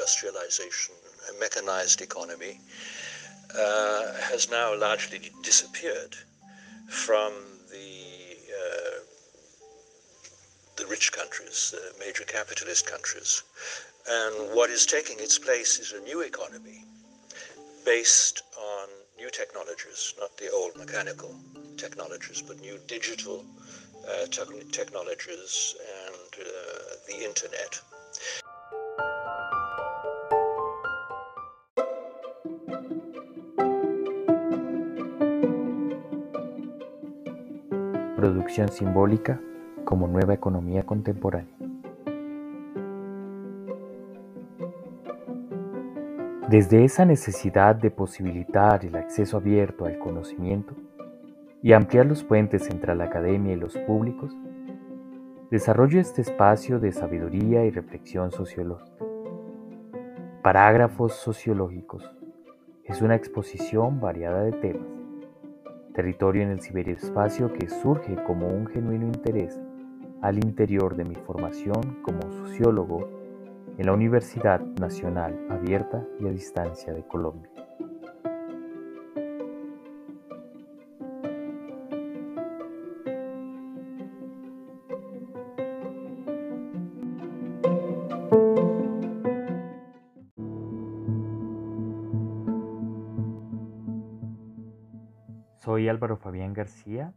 Industrialization, a mechanized economy, uh, has now largely disappeared from the uh, the rich countries, the major capitalist countries. And what is taking its place is a new economy based on new technologies, not the old mechanical technologies, but new digital uh, te- technologies and uh, the internet. Simbólica como nueva economía contemporánea. Desde esa necesidad de posibilitar el acceso abierto al conocimiento y ampliar los puentes entre la academia y los públicos, desarrollo este espacio de sabiduría y reflexión sociológica. Parágrafos sociológicos es una exposición variada de temas, territorio en el ciberespacio que surge como un genuino interés al interior de mi formación como sociólogo en la Universidad Nacional Abierta y a Distancia de Colombia. Soy Álvaro Fabián García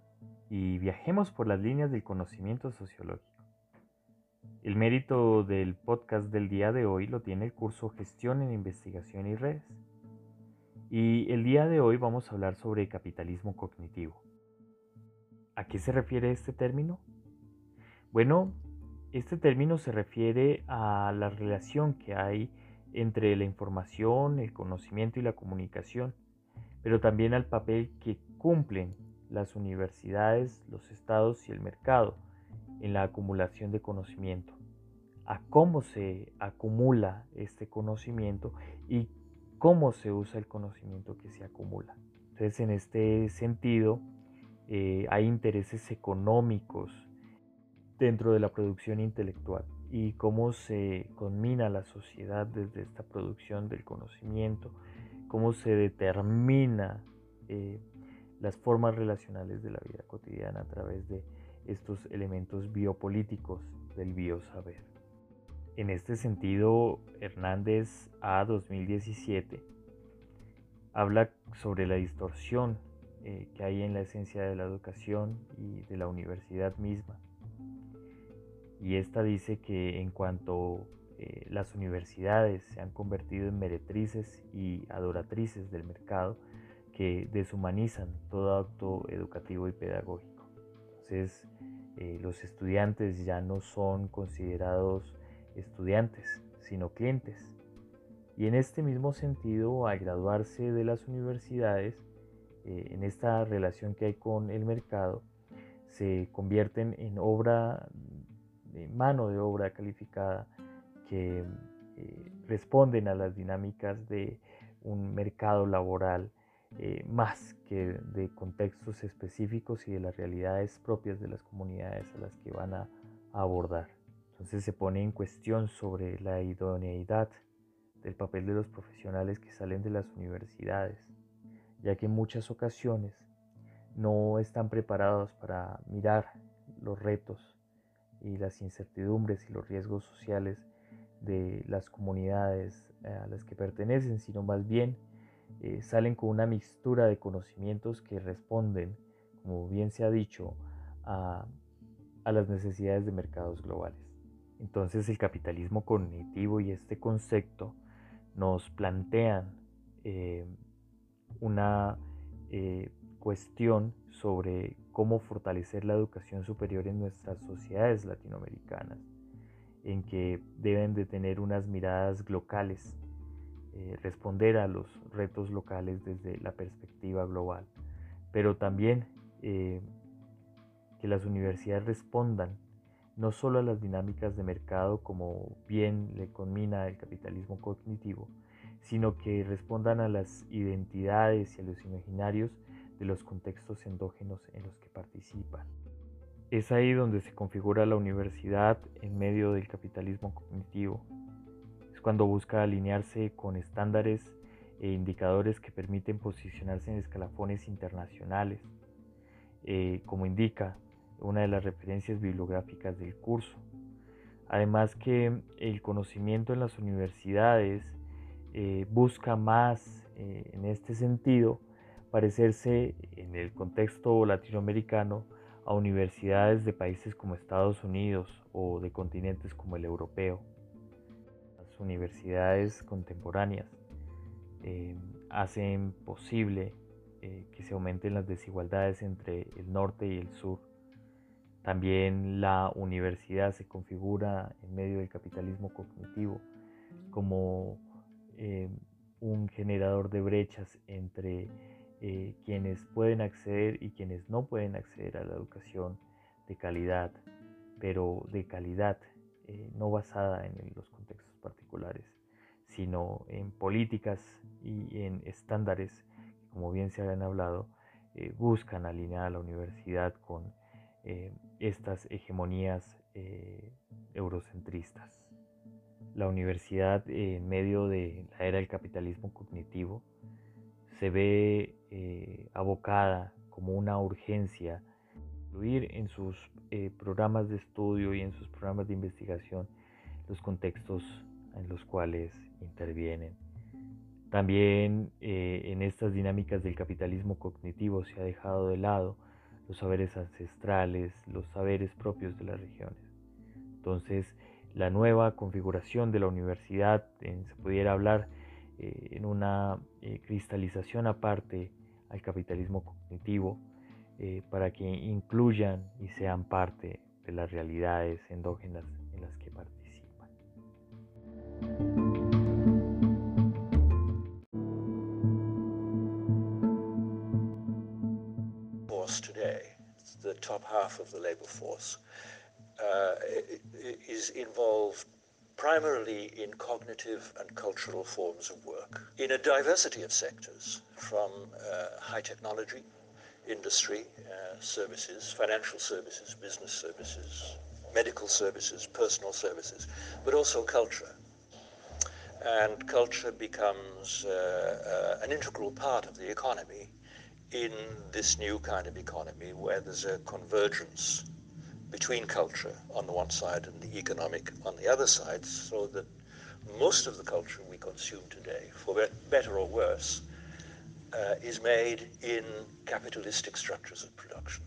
y viajemos por las líneas del conocimiento sociológico. El mérito del podcast del día de hoy lo tiene el curso Gestión en Investigación y Redes. Y el día de hoy vamos a hablar sobre capitalismo cognitivo. ¿A qué se refiere este término? Bueno, este término se refiere a la relación que hay entre la información, el conocimiento y la comunicación, pero también al papel que cumplen las universidades, los estados y el mercado en la acumulación de conocimiento, a cómo se acumula este conocimiento y cómo se usa el conocimiento que se acumula. Entonces, en este sentido, eh, hay intereses económicos dentro de la producción intelectual y cómo se conmina la sociedad desde esta producción del conocimiento, cómo se determina eh, las formas relacionales de la vida cotidiana a través de estos elementos biopolíticos del biosaber. En este sentido, Hernández A 2017 habla sobre la distorsión eh, que hay en la esencia de la educación y de la universidad misma. Y esta dice que en cuanto eh, las universidades se han convertido en meretrices y adoratrices del mercado, que deshumanizan todo acto educativo y pedagógico. Entonces, eh, los estudiantes ya no son considerados estudiantes, sino clientes. Y en este mismo sentido, al graduarse de las universidades, eh, en esta relación que hay con el mercado, se convierten en obra, de mano de obra calificada que eh, responden a las dinámicas de un mercado laboral eh, más que de contextos específicos y de las realidades propias de las comunidades a las que van a, abordar. Entonces se pone en cuestión sobre la idoneidad del papel de los profesionales que salen de las universidades, ya que en muchas ocasiones no están preparados para mirar los retos y las incertidumbres y los riesgos sociales de las comunidades a las que pertenecen, sino más bien eh, salen con una mixtura de conocimientos que responden, como bien se ha dicho, a, las necesidades de mercados globales. Entonces el capitalismo cognitivo y este concepto nos plantean eh, una eh, cuestión sobre cómo fortalecer la educación superior en nuestras sociedades latinoamericanas, en que deben de tener unas miradas locales eh, responder a los retos locales desde la perspectiva global, pero también eh, que las universidades respondan no solo a las dinámicas de mercado como bien le conmina el capitalismo cognitivo, sino que respondan a las identidades y a los imaginarios de los contextos endógenos en los que participan. Es ahí donde se configura la universidad en medio del capitalismo cognitivo, cuando busca alinearse con estándares e indicadores que permiten posicionarse en escalafones internacionales, eh, como indica una de las referencias bibliográficas del curso. Además que el conocimiento en las universidades eh, busca más eh, en este sentido parecerse en el contexto latinoamericano a universidades de países como Estados Unidos o de continentes como el europeo. Universidades contemporáneas eh, hacen posible que se aumenten las desigualdades entre el norte y el sur. También la universidad se configura en medio del capitalismo cognitivo como eh, un generador de brechas entre eh, quienes pueden acceder y quienes no pueden acceder a la educación de calidad, pero de calidad eh, no basada en los contextos particulares, sino en políticas y en estándares como bien se han hablado, buscan alinear a la universidad con eh, estas hegemonías eh, eurocentristas. La universidad en medio de la era del capitalismo cognitivo se ve eh, abocada como una urgencia incluir en sus programas de estudio y en sus programas de investigación los contextos en los cuales intervienen. También en estas dinámicas del capitalismo cognitivo se ha dejado de lado los saberes ancestrales, los saberes propios de las regiones. Entonces, la nueva configuración de la universidad, se pudiera hablar eh, en una eh, cristalización aparte al capitalismo cognitivo, eh, para que incluyan y sean parte de las realidades endógenas en las que participan. Top half of the labor force, uh, is involved primarily in cognitive and cultural forms of work in a diversity of sectors from uh, high technology, industry, uh, services, financial services, business services, medical services, personal services, but also culture. And culture becomes uh, uh, an integral part of the economy in this new kind of economy where there's a convergence between culture on the one side and the economic on the other side, so that most of the culture we consume today, for better or worse, uh, is made in capitalistic structures of production.